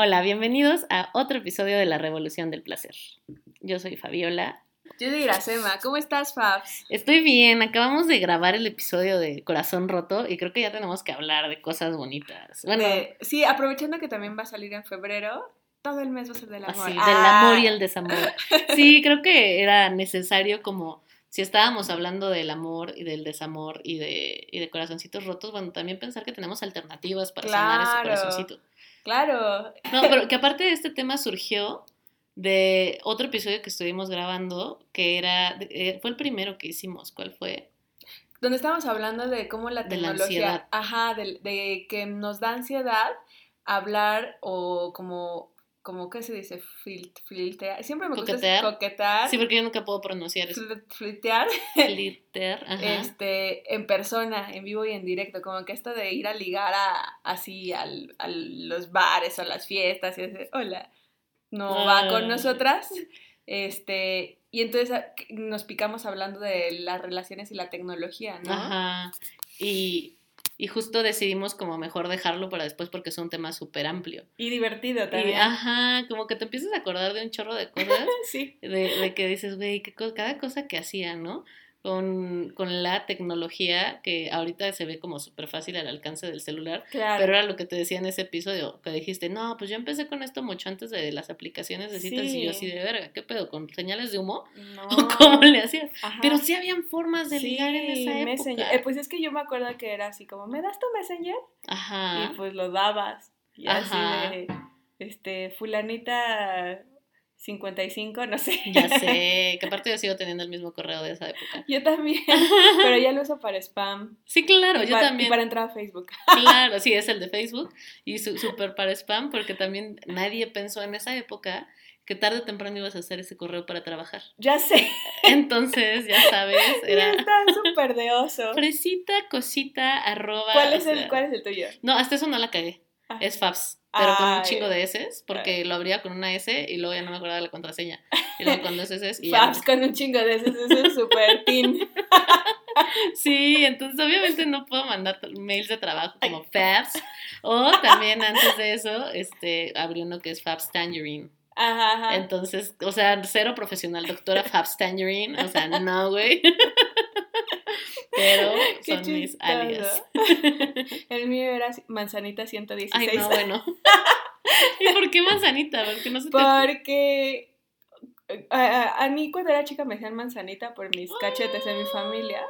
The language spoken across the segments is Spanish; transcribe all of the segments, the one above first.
Hola, bienvenidos a otro episodio de La Revolución del Placer. Yo soy Fabiola. Yo soy Iracema. ¿Cómo estás, Fabs? Estoy bien, acabamos de grabar el episodio de Corazón Roto y creo que ya tenemos que hablar de cosas bonitas. Bueno, De- sí, aprovechando que también va a salir en febrero, todo el mes va a ser del amor. así, del Ah, amor y el desamor. Sí, creo que era necesario como si estábamos hablando del amor y del desamor y de, y de corazoncitos rotos, bueno, también pensar que tenemos alternativas para sanar ese Claro. corazoncito. Claro. No, pero que aparte de este tema surgió de otro episodio que estuvimos grabando, que era, eh, fue el primero que hicimos, ¿cuál fue? Donde estamos hablando de cómo la De la tecnología, ansiedad. ajá, de, de que nos da ansiedad hablar o como, como ¿qué se dice? Filtear. Siempre me gusta Coquetear. coquetar. Sí, porque yo nunca puedo pronunciar eso. fl- Flirtear Glitter, ajá. este, en persona, en vivo y en directo, como que esto de ir a ligar a, así al, a los bares o a las fiestas y decir, hola, no va Ay. con nosotras, este, y entonces a- nos picamos hablando de las relaciones y la tecnología, ¿no? Ajá. Y, y justo decidimos como mejor dejarlo para después porque es un tema súper amplio. Y divertido Y, también. ajá, como que te empiezas a acordar de un chorro de cosas sí. de, de que dices, güey, cada cosa que hacía, ¿no? Con, con la tecnología que ahorita se ve como súper fácil al alcance del celular, Claro. pero era lo que te decía en ese episodio, que dijiste, no, pues yo empecé con esto mucho antes de las aplicaciones de citas y yo así Sí. de verga, ¿qué pedo? ¿Con señales de humo? no. ¿O cómo le hacías? Ajá. Pero sí habían formas de ligar en Sí, esa época. Eh, pues es que yo me acuerdo que era así como, ¿me das tu Messenger? Ajá. Y pues lo dabas. Y Ajá. así de, este, fulanita 55, no sé. Ya sé, que aparte yo sigo teniendo el mismo correo de esa época. Yo también, pero ya lo uso para spam. Sí, claro, y, yo para, y también. para entrar a Facebook. Claro, sí, es el de Facebook y súper para spam porque también nadie pensó en esa época que tarde o temprano ibas a hacer ese correo para trabajar. Ya sé, Entonces, ya sabes, ya era está súper de oso. fresita, cosita, arroba. ¿Cuál es, el, sea, ¿Cuál es el tuyo? No, hasta eso no la cagué. Es Fabs, pero con un chingo de S, porque lo abría con una S y luego ya no me acordaba de la contraseña. Y luego con dos S y ya. Fabs con un chingo de esos, eso es súper teen. Sí, entonces obviamente no puedo mandar mails de trabajo como Fabs. O también antes de eso, este, abrí uno que es Fabs Tangerine. Ajá, ajá. Entonces, o sea, cero profesional, doctora Fabs Tangerine. O sea, no, güey. Pero son mis alias. El mío era manzanita 116. Ay, no, bueno. ¿Y por qué manzanita? Porque no se te... Porque a, a- a mí cuando era chica me decían manzanita por mis cachetes en mi familia.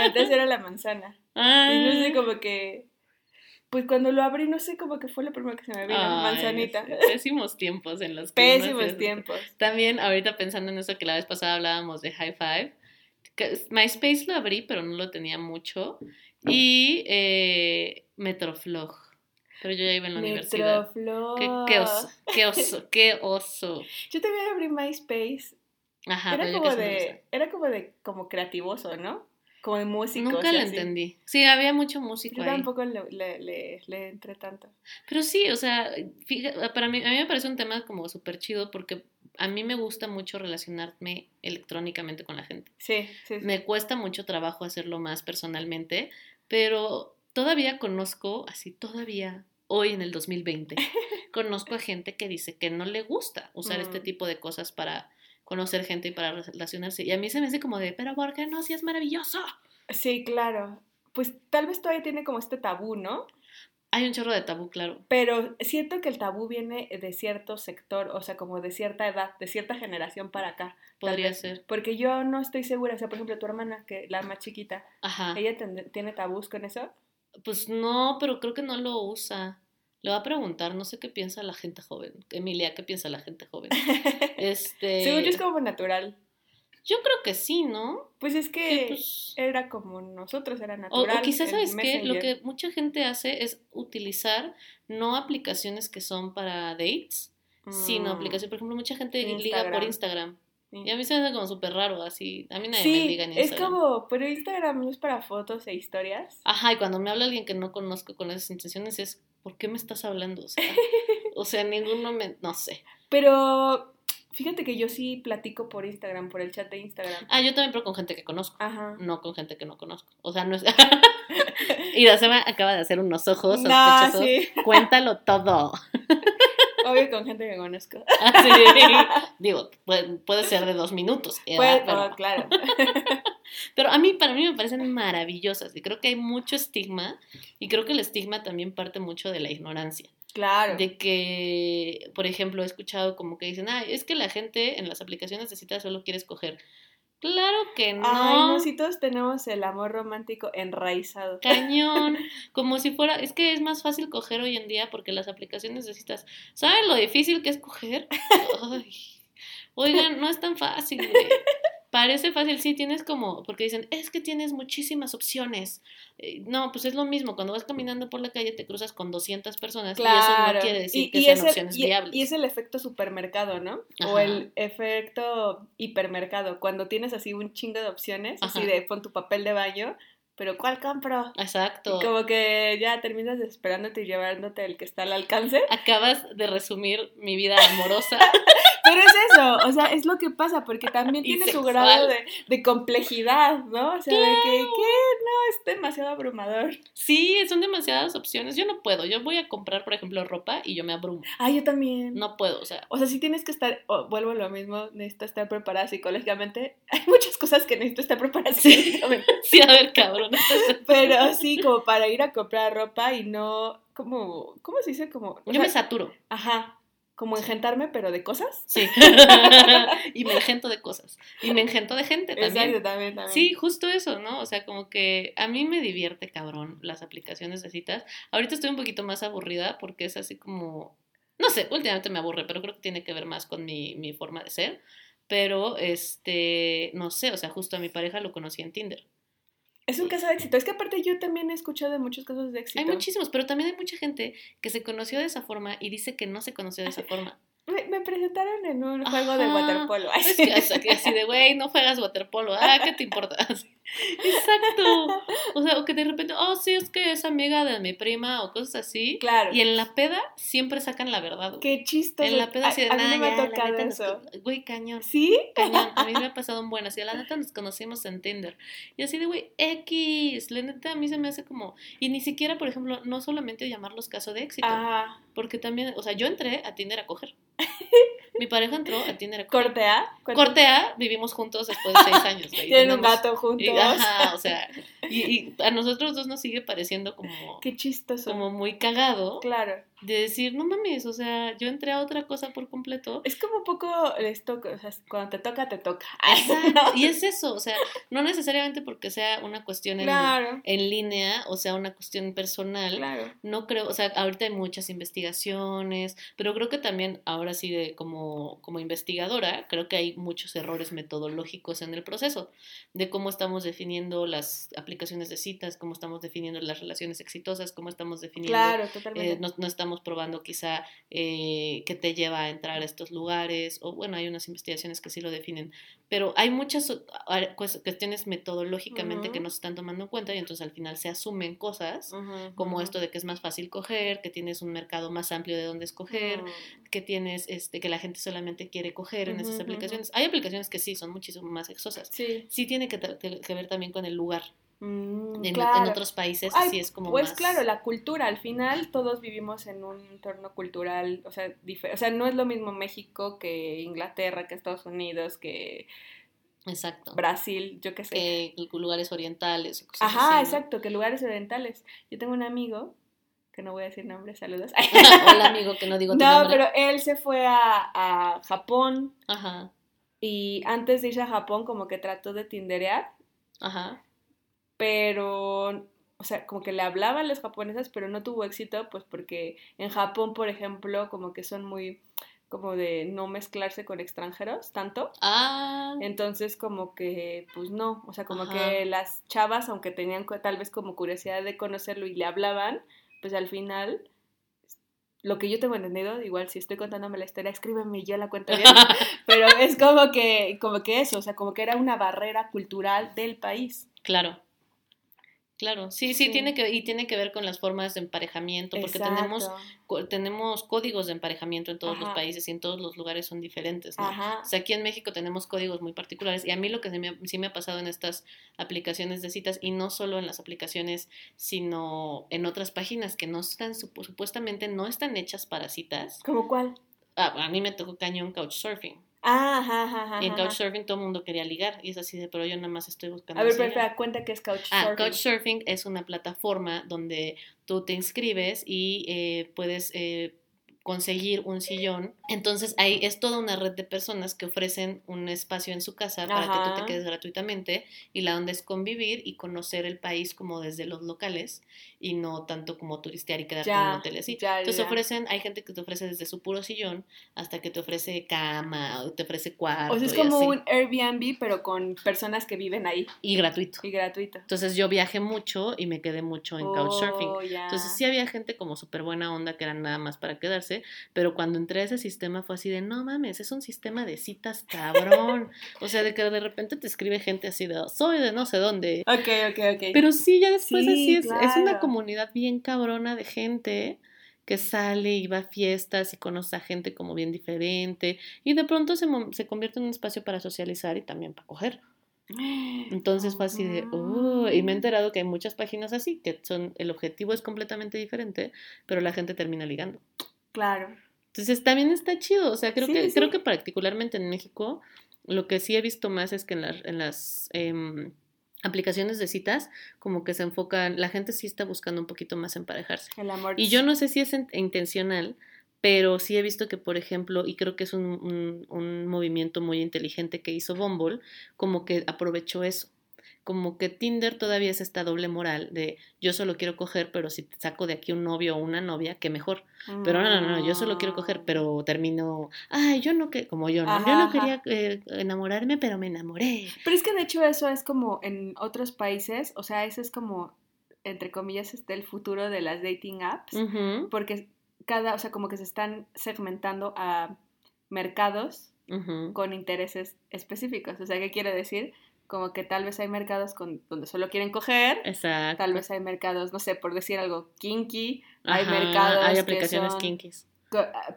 Antes era la manzana. Y no sé, Ay. como que. Pues cuando lo abrí, no sé, como que fue lo primero que se me vino. Ay, manzanita. Pésimos tiempos en los que Pésimos tiempos. También ahorita pensando en eso que la vez pasada hablábamos de High Five, MySpace lo abrí, pero no lo tenía mucho. Y eh, Metroflog. Pero yo ya iba en la universidad. Metroflog. Qué, qué oso, qué oso, qué oso. Yo también abrí MySpace. Ajá, era como de. Era como de como creativoso, ¿no? Como de músicos. Nunca y lo así. entendí. Sí, había mucho músico Yo ahí. tampoco le, le, le, le entré tanto. Pero sí, o sea, fíjate, para mí, a mí me parece un tema como súper chido porque a mí me gusta mucho relacionarme electrónicamente con la gente. Sí, sí. sí. Me cuesta mucho trabajo hacerlo más personalmente, pero todavía conozco, así todavía, hoy en el 2020, conozco a gente que dice que no le gusta usar este Mm. tipo de cosas para conocer gente y para relacionarse. Y a mí se me hace como de, pero ¿por qué no? Si es maravilloso. Sí, claro. Pues tal vez todavía tiene como este tabú, ¿no? Hay un chorro de tabú, claro. Pero siento que el tabú viene de cierto sector, o sea, como de cierta edad, de cierta generación para acá. Podría vez. ser. Porque yo no estoy segura, o sea, por ejemplo, tu hermana, que la más chiquita, Ajá. ¿ella tiene tabús con eso? Pues no, pero creo que no lo usa. Le va a preguntar, no sé qué piensa la gente joven. Emilia, ¿qué piensa la gente joven? Este. Según yo es como natural. Yo creo que sí, ¿no? Pues es Que, que pues, era como nosotros, era natural. o quizás, ¿sabes qué? Lo que mucha gente hace es utilizar no aplicaciones que son para dates, sino Mm, aplicaciones. Por ejemplo, mucha gente liga por Instagram. sí. Y a mí se me hace como súper raro, así. A mí nadie Sí, me liga en es Instagram. como, pero Instagram no es para fotos e historias. Ajá, y cuando me habla alguien que no conozco con esas intenciones es, ¿por qué me estás hablando? O sea, o sea ninguno me, no sé. Pero fíjate que yo sí platico por Instagram, por el chat de Instagram. Ah, yo también, pero con gente que conozco, Ajá. no con gente que no conozco. O sea, no es... y Iracema acaba de hacer unos ojos No, sospechosos. sí. Cuéntalo todo. Obvio con gente que conozco. Ah, sí. Digo, puede, puede, ser de dos minutos. Puede, pero... Oh, claro. Pero a mí, para mí me parecen maravillosas y creo que hay mucho estigma y creo que el estigma también parte mucho de la ignorancia. Claro. De que, por ejemplo, he escuchado como que dicen, ay, es que la gente en las aplicaciones de citas solo quiere escoger. Claro que no. Ay, no, si todos tenemos el amor romántico enraizado. Cañón. Como si fuera, es que es más fácil coger hoy en día porque las aplicaciones de citas, ¿saben lo difícil que es coger? Ay, oigan, no es tan fácil. Güey. Parece fácil, sí, tienes como, porque dicen, es que tienes muchísimas opciones. Eh, no, pues es lo mismo, cuando vas caminando por la calle te cruzas con 200 personas y eso no quiere decir que sean opciones viables. Y es el efecto supermercado, ¿no? O el efecto hipermercado, cuando tienes así un chingo de opciones, así de pon tu papel de baño, pero ¿cuál compro? Exacto. Y como que ya terminas desesperándote y llevándote el que está al alcance. Acabas de resumir mi vida amorosa. Pero es eso, o sea, es lo que pasa, porque también tiene su grado de, de, complejidad, ¿no? O sea, de que, ¿qué? No, es demasiado abrumador. Sí, son demasiadas opciones. Yo no puedo. Yo voy a comprar, por ejemplo, ropa y yo me abrumo. Ah, yo también. No puedo, o sea. O sea, sí tienes que estar, vuelvo a lo mismo, necesito estar preparada psicológicamente. Hay muchas cosas que necesito estar preparada psicológicamente. Sí, a ver, cabrón. Pero sí, como para ir a comprar ropa y no, como, ¿cómo se dice? Como... Yo me saturo. Ajá, como engentarme, pero de cosas. Sí. y me engento de cosas. Y me engento de gente también. Exacto, también, también. Sí, justo eso, ¿no? O sea, como que a mí me divierte, cabrón, las aplicaciones de citas. Ahorita estoy un poquito más aburrida porque es así como. No sé, últimamente me aburre, pero creo que tiene que ver más con mi, mi forma de ser. Pero, este, no sé, o sea, justo a mi pareja lo conocí en Tinder. Es un caso de éxito. Es que aparte yo también he escuchado de muchos casos de éxito. Hay muchísimos, pero también hay mucha gente que se conoció de esa forma y dice que no se conoció de esa forma. Me, presentaron en un juego de waterpolo. Es que, así de, güey, no juegas waterpolo. Ah, ¿qué te importa? Exacto. O sea, o que de repente, oh, sí, es que es amiga de mi prima o cosas así. Claro. Y en la peda siempre sacan la verdad. Qué chistoso. En la peda así de, a, mí no me ha tocado eso. Güey, cañón. ¿Sí? Cañón. A mí me ha pasado un buen así. La neta nos conocimos en Tinder. Y así de, güey, X. La neta a mí se me hace como. Y ni siquiera, por ejemplo, no solamente llamarlos caso de éxito. Ajá. Porque también, o sea, yo entré a Tinder a coger. Mi pareja entró a Tinder. ¿Cortea? Cortea, vivimos juntos después de seis años. Tienen un gato juntos. ajá, o sea, y, y, a nosotros dos nos sigue pareciendo como... Qué chistoso. Como muy cagado. Claro de decir, no mames, o sea, yo entré a otra cosa por completo. Es como un poco esto, o sea, cuando te toca, te toca. Y es eso, o sea, no necesariamente porque sea una cuestión en, en línea, o sea, una cuestión personal. Claro. No creo, o sea, ahorita hay muchas investigaciones, pero creo que también, ahora sí, de como, como investigadora, creo que hay muchos errores metodológicos en el proceso, de cómo estamos definiendo las aplicaciones de citas, cómo estamos definiendo las relaciones exitosas, cómo estamos definiendo... Claro, totalmente. Eh, no estamos probando quizá eh, que te lleva a entrar a estos lugares, o bueno, hay unas investigaciones que sí lo definen, pero hay muchas cuestiones metodológicamente que no se están tomando en cuenta y entonces al final se asumen cosas como esto de que es más fácil coger, que tienes un mercado más amplio de dónde escoger, que tienes este que la gente solamente quiere coger en esas aplicaciones. Hay aplicaciones que sí son muchísimo más exosas. Sí, sí tiene que, que ver también con el lugar Mm, en, claro. otros países sí es como pues claro la cultura al final todos vivimos en un entorno cultural o sea o sea no es lo mismo México que Inglaterra que Estados Unidos que Exacto. Brasil yo qué sé. Que lugares orientales o cosas ajá así, exacto que lugares orientales. Yo tengo un amigo que no voy a decir nombre saludos. Hola amigo que no digo tu no nombre. pero él se fue a, a Japón. Ajá. Y antes de irse a Japón como que trató de tinderear. Ajá pero, o sea, como que le hablaban las japonesas, pero no tuvo éxito, pues porque en Japón, por ejemplo, como que son muy como de no mezclarse con extranjeros tanto. Ah. Entonces como que pues no, o sea, como que las chavas aunque tenían tal vez como curiosidad de conocerlo y le hablaban, pues al final lo que yo tengo entendido, igual si estoy contándome la historia, escríbeme y yo la cuento bien, pero es como que como que eso, o sea, como que era una barrera cultural del país. Claro. Claro, sí, sí, tiene que y tiene que ver con las formas de emparejamiento, porque tenemos tenemos códigos de emparejamiento en todos los países y en todos los lugares son diferentes, ¿no? O sea, aquí en México tenemos códigos muy particulares y a mí lo que sí me, ha pasado en estas aplicaciones de citas y no solo en las aplicaciones, sino en otras páginas que no están supuestamente no están hechas para citas. ¿Como cuál? Ah, a mí me tocó cañón couchsurfing. Ajá, ajá, y en Couchsurfing todo el mundo quería ligar. Y es así de, pero yo nada más estoy buscando. A ver, pero cuenta que es Couchsurfing. Ah, Couchsurfing es una plataforma donde tú te inscribes y eh, puedes eh, conseguir un sillón. Entonces ahí es toda una red de personas que ofrecen un espacio en su casa para que tú te quedes gratuitamente y la onda es convivir y conocer el país como desde los locales y no tanto como turistear y quedarte en un hotel así. Entonces ofrecen, hay gente que te ofrece desde su puro sillón hasta que te ofrece cama o te ofrece cuarto. O sea, es como un Airbnb pero con personas que viven ahí. Y gratuito. Y gratuito. Entonces yo viajé mucho y me quedé mucho en Couchsurfing. Oh, Entonces sí había gente como súper buena onda que eran nada más para quedarse pero cuando entré a ese sistema fue así de, no mames, es un sistema de citas cabrón. o sea, de que de repente te escribe gente así de, soy de no sé dónde. Ok, ok, ok. Pero sí, ya después así es, es una comunidad bien cabrona de gente que sale y va a fiestas y conoce a gente como bien diferente y de pronto se, se convierte en un espacio para socializar y también para coger. Entonces fue así de, oh", y me he enterado que hay muchas páginas así, que son, el objetivo es completamente diferente, pero la gente termina ligando. Claro. Entonces también está chido, o sea, creo que creo que particularmente en México lo que sí he visto más es que en, en las em, aplicaciones de citas como que se enfocan, la gente sí está buscando un poquito más emparejarse. El amor. Y yo no sé si es intencional, pero sí he visto que, por ejemplo, y creo que es un, un, un movimiento muy inteligente que hizo Bumble, como que aprovechó eso como que Tinder todavía es esta doble moral de yo solo quiero coger, pero si te saco de aquí un novio o una novia, qué mejor. Pero no, no, no, yo solo quiero coger, pero termino, ay, yo no que, como yo, ¿no? yo no quería eh, enamorarme, pero me enamoré. Pero es que de hecho eso es como en otros países, o sea, eso es como, entre comillas, este el futuro de las dating apps, porque cada, o sea, como que se están segmentando a mercados con intereses específicos. O sea, ¿qué quiere decir? Como que tal vez hay mercados con, donde solo quieren coger. Exacto. Tal vez hay mercados, no sé, por decir algo, kinky. hay mercados. Hay aplicaciones kinkies.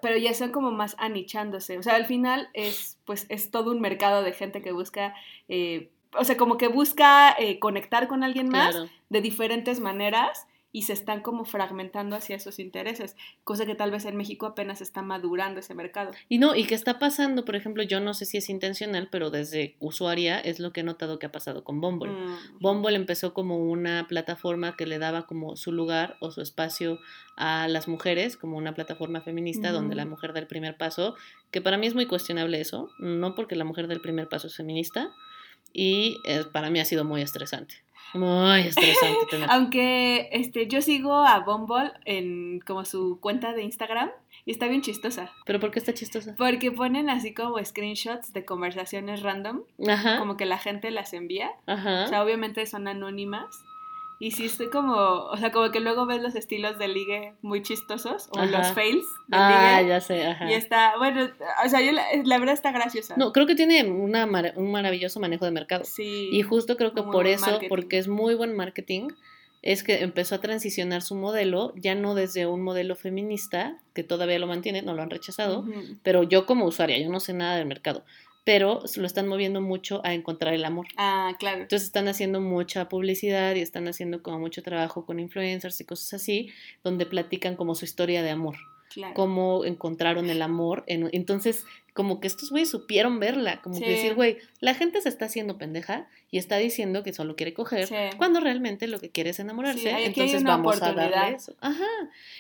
Pero ya son como más anichándose. O sea, al final es, pues, es todo un mercado de gente que busca. Eh, o sea, como que busca eh, conectar con alguien más de diferentes maneras y se están como fragmentando hacia esos intereses, cosa que tal vez en México apenas está madurando ese mercado. Y no, y que está pasando, por ejemplo, yo no sé si es intencional, pero desde usuaria es lo que he notado que ha pasado con Bumble. Mm. Bumble empezó como una plataforma que le daba como su lugar o su espacio a las mujeres, como una plataforma feminista donde la mujer da el primer paso, que para mí es muy cuestionable eso, no porque la mujer del primer paso es feminista, y eh, para mí ha sido muy estresante. Muy estresante. Aunque este, yo sigo a Bumble en como su cuenta de Instagram y está bien chistosa. ¿Pero por qué está chistosa? Porque ponen así como screenshots de conversaciones random, Ajá. como que la gente las envía. Ajá. O sea, obviamente son anónimas y sí estoy como, o sea, como que luego ves los estilos de ligue muy chistosos o los fails de ah, ya sé, ajá. Y está, bueno, o sea, yo la, verdad está graciosa. No, creo que tiene una un maravilloso manejo de mercado. Sí. Y justo creo que por eso, porque es muy buen marketing, es que empezó a transicionar su modelo, ya no desde un modelo feminista, que todavía lo mantiene, no lo han rechazado, pero yo como usuaria, yo no sé nada del mercado, pero lo están moviendo mucho a encontrar el amor. Ah, claro. Entonces están haciendo mucha publicidad y están haciendo como mucho trabajo con influencers y cosas así, donde platican como su historia de amor. Claro. Cómo encontraron el amor. En, entonces como que estos güeyes supieron verla, como que decir, güey, la gente se está haciendo pendeja y está diciendo que solo quiere coger, cuando realmente lo que quiere es enamorarse, entonces vamos a darle eso. Ajá.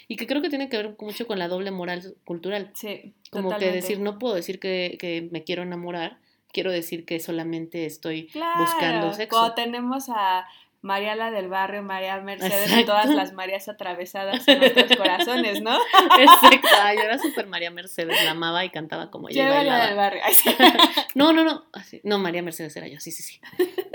Y que creo que tiene que ver mucho con la doble moral cultural. Sí. Como que decir, no puedo decir que, que, me quiero enamorar, quiero decir que solamente estoy buscando sexo. Cuando tenemos a María la del barrio, María Mercedes todas las Marías atravesadas en nuestros corazones, ¿no? Exacto, yo era súper María Mercedes, la amaba y cantaba como ella. María del barrio. no, no, no, no, María Mercedes era yo, sí, sí, sí.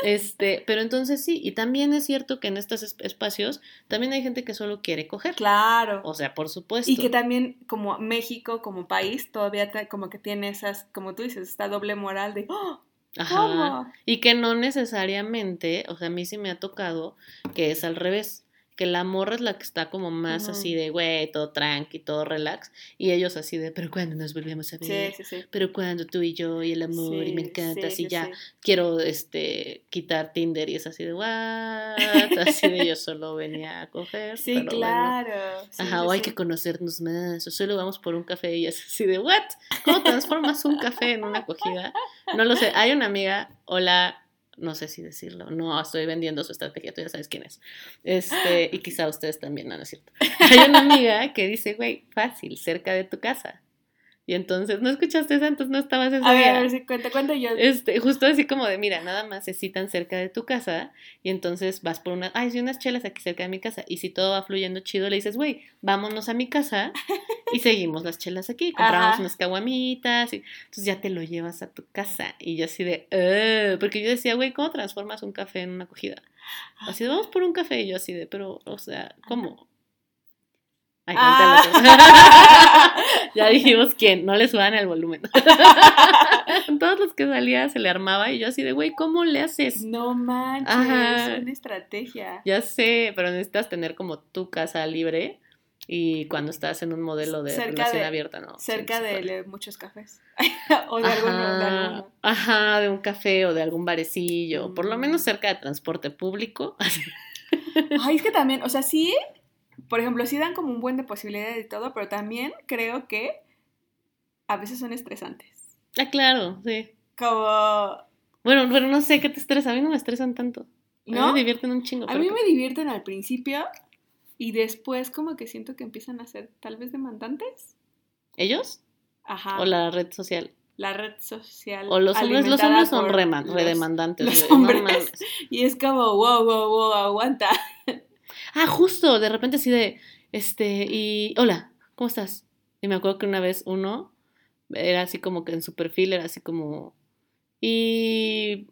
Este, pero entonces sí, y también es cierto que en estos espacios también hay gente que solo quiere coger. Claro. O sea, por supuesto. Y que también como México como país todavía como que tiene esas, como tú dices, esta doble moral de, ¡Oh! Ajá. ¿Cómo? Y que no necesariamente, o sea, a mí sí me ha tocado que es al revés. Que la morra es la que está como más así de, güey, todo tranqui, todo relax. Y ellos así de, pero ¿cuándo nos volvemos a ver? Sí, sí, sí. Pero cuando tú y yo y el amor y me Sí, encanta, sí, así sí, ya quiero este quitar Tinder y es así de, what? Así de yo solo venía a coger. Sí, pero claro. Ajá, o hay que conocernos más, o solo vamos por un café y es así de, ¿what? ¿Cómo transformas un café en una acogida? No lo sé. Hay una amiga, hola, no sé si decirlo, no, estoy vendiendo su estrategia, tú ya sabes quién es. Este, y quizá ustedes también, no, no es cierto. Hay una amiga que dice, güey, fácil, cerca de tu casa. Y entonces, ¿no escuchaste esa? Entonces no estabas ese A ver, a ver si cuenta, cuenta yo. Este, justo así como de, mira, nada más se citan cerca de tu casa y entonces vas por una, ay, sí, unas chelas aquí cerca de mi casa y si todo va fluyendo chido, le dices, güey, vámonos a mi casa y seguimos las chelas aquí, compramos Ajá. unas caguamitas y entonces ya te lo llevas a tu casa y yo así de, "Ugh", porque yo decía, güey, ¿cómo transformas un café en una acogida? Así de, vamos por un café y yo así de, pero, o sea, ¿cómo? Ay, Ah. ya dijimos quién, no le suban el volumen. Todos los que salía se le armaba y yo así de, güey, ¿cómo le haces? No manches, Ajá. es una estrategia. Ya sé, pero necesitas tener como tu casa libre y cuando estás en un modelo de Cerca relación de- abierta, ¿no? Cerca de muchos cafés. o de alguno, de Ajá, alguno. ajá, de un café o de algún barecillo, por lo Mm. menos cerca de transporte público. Ay, es que también, o sea, sí, por ejemplo, sí dan como un buen de posibilidades y todo, pero también creo que a veces son estresantes. ah, claro, sí. Como, Bueno, pero no sé qué te estresa, a mí no me estresan tanto. A mí ¿no? me divierten un chingo. A mí que- me divierten al principio y después como que siento que empiezan a ser tal vez demandantes. ¿Ellos? Ajá. ¿O la red social? La red social. O los hombres, los hombres son reman- redemandantes, los no hombres. Y es como, wow, wow, wow, aguanta. Ah, justo, de repente así de, este, y, hola, ¿cómo estás? Y me acuerdo que una vez uno era así como que en su perfil era así como, y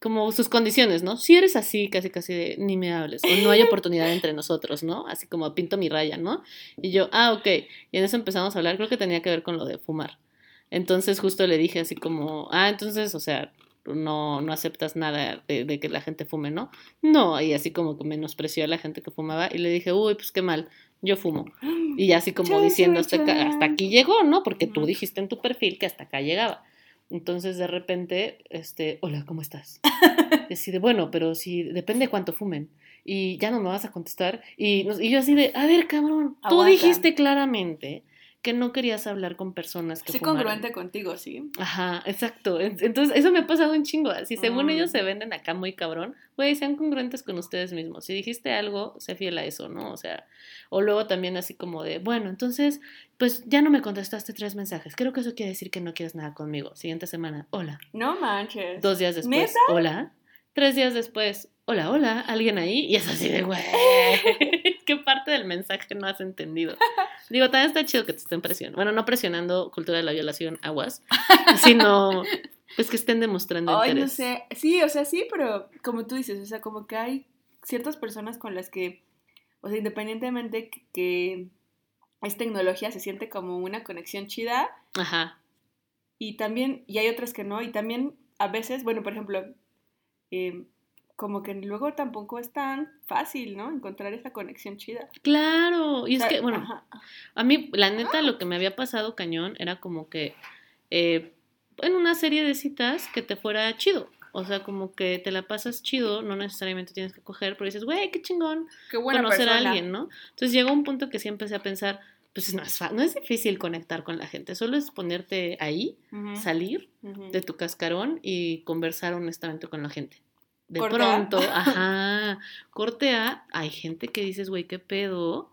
como sus condiciones, ¿no? Si eres así, casi casi de, ni me hables, o no hay oportunidad entre nosotros, ¿no? Así como pinto mi raya, ¿no? Y yo, ah, ok, y en eso empezamos a hablar, creo que tenía que ver con lo de fumar. Entonces justo le dije así como, ah, entonces, o sea, no, no aceptas nada de, de que la gente fume, ¿no? No, y así como que menospreció a la gente que fumaba y le dije, uy, pues qué mal, yo fumo. Y así como diciendo, hasta, aquí llegó, ¿no? Porque tú dijiste en tu perfil que hasta acá llegaba. Entonces de repente, este, hola, ¿cómo estás? Y así de, bueno, pero si depende de cuánto fumen. Y ya no me vas a contestar. Y, y yo así de, a ver, cabrón, tú Aguanta. dijiste claramente que no querías hablar con personas que Sí, fumaran. congruente contigo, sí. Ajá, exacto. En- Entonces, eso me ha pasado un chingo. Así, según Mm. ellos se venden acá muy cabrón, güey, sean congruentes con ustedes mismos. Si dijiste algo, sé fiel a eso, ¿no? O sea, o luego también así como de, bueno, entonces, pues ya no me contestaste tres mensajes. Creo que eso quiere decir que no quieres nada conmigo. Siguiente semana, hola. No manches. Dos días después, hola. Tres días después, hola, hola, ¿alguien ahí? Y es así de, güey, ¿qué parte del mensaje no has entendido? Digo, también está chido que te estén presionando. Bueno, no presionando cultura de la violación, aguas, sino pues que estén demostrando Ay, no interés. sé. Sí, o sea, sí, pero como tú dices, o sea, como que hay ciertas personas con las que, o sea, independientemente que, que es tecnología, se siente como una conexión chida Ajá, y también, y hay otras que no, y también a veces, bueno, por ejemplo, eh, como que luego tampoco es tan fácil, ¿no? Encontrar esa conexión chida. claro. Y es O sea, que, bueno, ajá. a mí, la neta, lo que me había pasado cañón era como que eh, en una serie de citas que te fuera chido. O sea, como que te la pasas chido, no necesariamente tienes que coger, pero dices, güey, qué chingón Qué buena conocer persona. a alguien, ¿no? Entonces llegó un punto que sí empecé a pensar, pues no es, no es difícil conectar con la gente, solo es ponerte ahí, salir de tu cascarón y conversar honestamente con la gente. De Corte A. pronto, ajá, corte A, hay gente que dices, güey, qué pedo,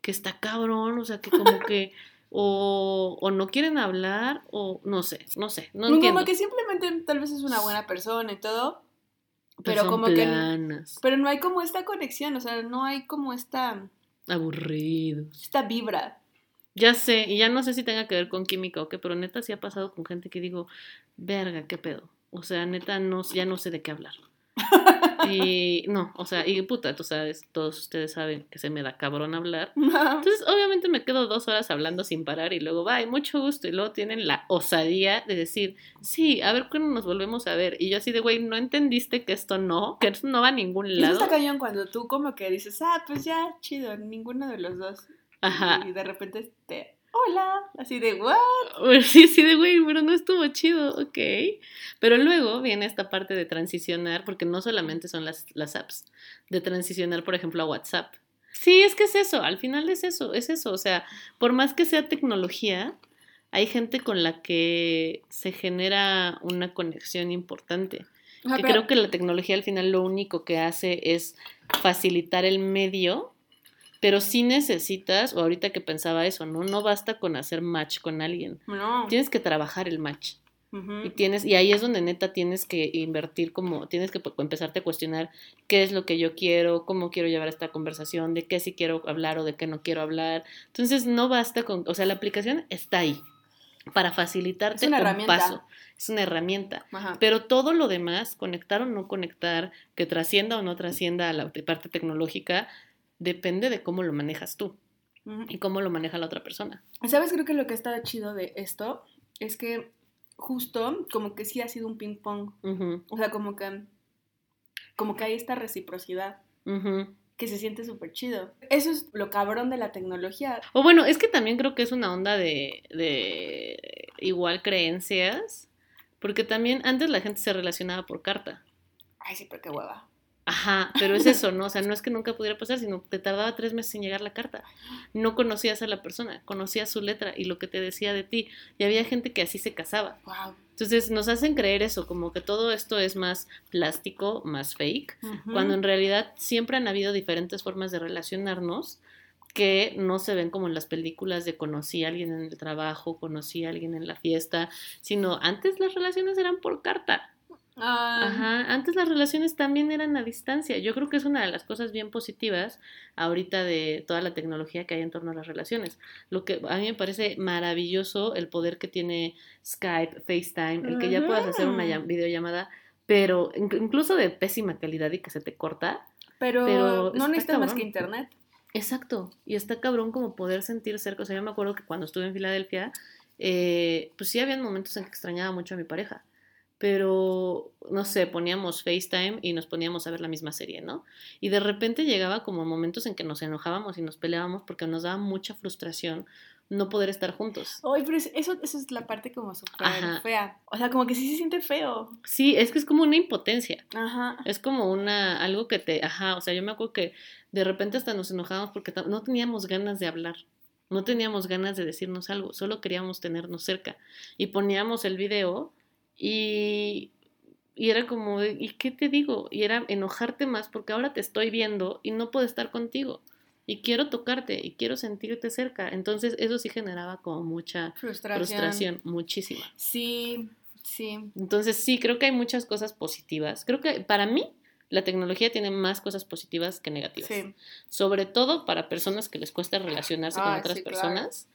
que está cabrón, o sea, que como que o, o no quieren hablar o no sé, no sé, no No, entiendo. como que simplemente tal vez es una buena persona y todo, pero como que- planas, pero no hay como esta conexión, o sea, no hay como esta, aburridos. esta vibra. Ya sé, y ya no sé si tenga que ver con química o qué, pero neta sí ha pasado con gente que digo, verga, qué pedo. O sea, neta, no, ya no sé de qué hablar. Y no, o sea, y puta, tú sabes, todos ustedes saben que se me da cabrón hablar. Entonces, obviamente me quedo dos horas hablando sin parar y luego, va, mucho gusto. Y luego tienen la osadía de decir, sí, a ver cuándo nos volvemos a ver. Y yo así de, güey, no entendiste que esto no, que esto no va a ningún lado. Eso está cañón cuando tú como que dices, ah, pues ya, chido, ninguno de los dos. Ajá. Y de repente te hola, así de, ¿what? Sí, sí, de, güey, pero no estuvo chido, ok. Pero luego viene esta parte de transicionar, porque no solamente son las, las apps, de transicionar, por ejemplo, a WhatsApp. Sí, es que es eso, al final es eso, es eso, o sea, por más que sea tecnología, hay gente con la que se genera una conexión importante. que creo que la tecnología al final lo único que hace es facilitar el medio pero sí necesitas, o ahorita que pensaba eso, ¿no? No basta con hacer match con alguien. No. Tienes que trabajar el match. Y tienes, y ahí es donde neta tienes que invertir como, tienes que empezarte a cuestionar qué es lo que yo quiero, cómo quiero llevar esta conversación, de qué sí quiero hablar o de qué no quiero hablar. Entonces no basta con, o sea, la aplicación está ahí para facilitarte un paso. Es una herramienta. Pero todo lo demás, conectar o no conectar, que trascienda o no trascienda a la parte tecnológica, depende de cómo lo manejas tú y cómo lo maneja la otra persona. ¿Sabes? Creo que lo que está chido de esto es que justo como que sí ha sido un ping pong. O sea, como que, como que hay esta reciprocidad. Que se siente súper chido. Eso es lo cabrón de la tecnología. O bueno, es que también creo que es una onda de, de igual creencias. Porque también antes la gente se relacionaba por carta. Ay, sí, pero qué hueva. Ajá, pero es eso, ¿no? O sea, no es que nunca pudiera pasar, sino que te tardaba tres meses en llegar la carta. No conocías a la persona, conocías su letra y lo que te decía de ti. Y había gente que así se casaba. Wow. Entonces nos hacen creer eso, como que todo esto es más plástico, más fake, cuando en realidad siempre han habido diferentes formas de relacionarnos que no se ven como en las películas de conocí a alguien en el trabajo, conocí a alguien en la fiesta, sino antes las relaciones eran por carta. Ah. Ajá, antes las relaciones también eran a distancia. Yo creo que es una de las cosas bien positivas ahorita de toda la tecnología que hay en torno a las relaciones. Lo que a mí me parece maravilloso el poder que tiene Skype, FaceTime, el que ya puedas hacer una videollamada, pero incluso de pésima calidad y que se te corta. Pero, no necesitas más que internet. Exacto, y está cabrón como poder sentir cerca. O sea, yo me acuerdo que cuando estuve en Filadelfia, eh, pues sí habían momentos en que extrañaba mucho a mi pareja pero no sé, poníamos FaceTime y nos poníamos a ver la misma serie, ¿no? Y de repente llegaba como momentos en que nos enojábamos y nos peleábamos porque nos daba mucha frustración no poder estar juntos. Ay, pero eso, eso es la parte como súper fea. O sea, como que sí se siente feo. Sí, es que es como una impotencia. Ajá. Es como una, algo que te, ajá, o sea, yo me acuerdo que de repente hasta nos enojábamos porque no teníamos ganas de hablar. No teníamos ganas de decirnos algo, solo queríamos tenernos cerca. Y poníamos el video y, y era como, ¿y qué te digo? Y era enojarte más porque ahora te estoy viendo y no puedo estar contigo. Y quiero tocarte y quiero sentirte cerca. Entonces eso sí generaba como mucha frustración, frustración muchísima. Sí, sí. Entonces sí, creo que hay muchas cosas positivas. Creo que para mí la tecnología tiene más cosas positivas que negativas. Sí. Sobre todo para personas que les cuesta relacionarse con otras personas.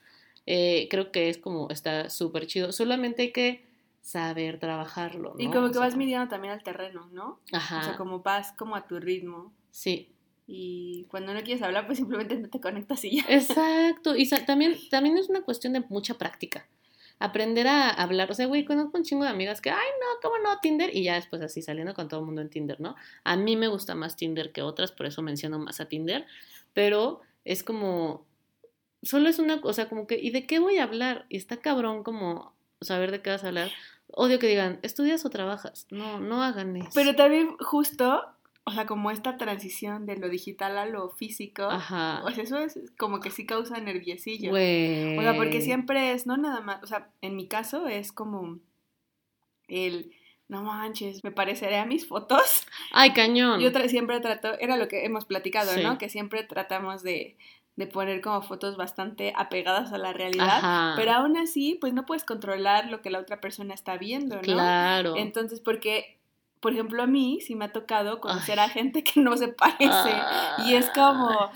Eh, creo que es como, está súper chido. Solamente hay que saber trabajarlo. ¿no? Y como que vas midiendo también al terreno, ¿no? Ajá. O sea, como vas como a tu ritmo. Sí. Y cuando no quieres hablar, pues simplemente no te conectas y ya. Exacto. Y también, también es una cuestión de mucha práctica. Aprender a hablar. O sea, güey, conozco un chingo de amigas que, ay, no, ¿cómo no? Tinder. Y ya después así saliendo con todo el mundo en Tinder, ¿no? A mí me gusta más Tinder que otras, por eso menciono más a Tinder. Pero es como, solo es una cosa como que, ¿y de qué voy a hablar? Y está cabrón como saber de qué vas a hablar odio que digan, ¿estudias o trabajas? No, no hagan eso. Pero también justo, o sea, como esta transición de lo digital a lo físico, Ajá. pues eso es como que sí causa nerviosillo. O sea, porque siempre es, no nada más, o sea, en mi caso es como el no manches, me pareceré a mis fotos. Ay, cañón. Yo siempre trato, era lo que hemos platicado, ¿no? Que siempre tratamos de, de poner como fotos bastante apegadas a la realidad, pero aún así, pues no puedes controlar lo que la otra persona está viendo, ¿no? Claro. Entonces, porque, por ejemplo, a mí sí me ha tocado conocer a gente que no se parece y es como,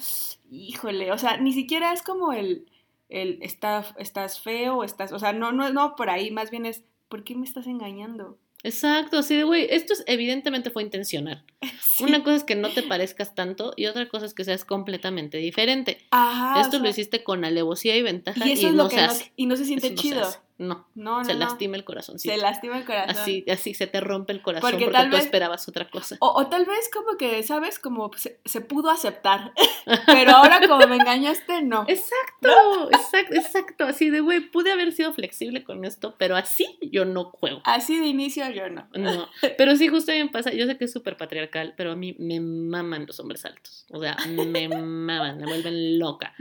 híjole, o sea, ni siquiera es como el, el estás, estás feo, estás, o sea, no, no, no por ahí, más bien es, ¿por qué me estás engañando? Exacto, así de, güey, esto es, evidentemente fue intencional. Una cosa es que no te parezcas tanto y otra cosa es que seas completamente diferente. Ajá. esto o lo hiciste con alevosía y ventaja Y es no lo que se no, y no se Eso siente no se chido. No, No, no, se no. lastima el corazón. Se lastima el corazón. Así, así se te rompe el corazón Porque porque, tal tú vez- esperabas otra cosa. O, o tal vez como que, ¿sabes? Como se, se pudo aceptar. Pero ahora como me engañaste, no. Exacto, exacto, exacto. Así de, güey, pude haber sido flexible con esto, pero así yo no juego. Así de inicio yo no. No, pero sí, justo me pasa, yo sé que es súper patriarcal, pero a mí me maman los hombres altos. O sea, me maman, me vuelven loca.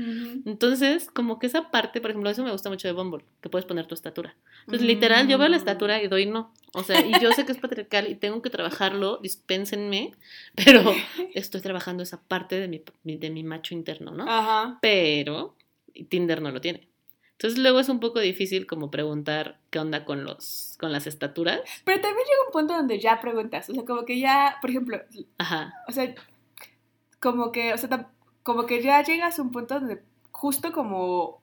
Entonces, como que esa parte, por ejemplo, eso me gusta mucho de Bumble, que puedes poner tu estatura. Entonces, literal, yo veo la estatura y doy no. O sea, y yo sé que es patriarcal y tengo que trabajarlo, dispénsenme, pero estoy trabajando esa parte de mi, de mi macho interno, ¿no? Ajá. Pero Tinder no lo tiene. Entonces, luego es un poco difícil como preguntar qué onda con los con las estaturas. Pero también llega un punto donde ya preguntas. O sea, como que ya, por ejemplo, Ajá. o sea, como que, o sea, como que ya llegas a un punto donde justo como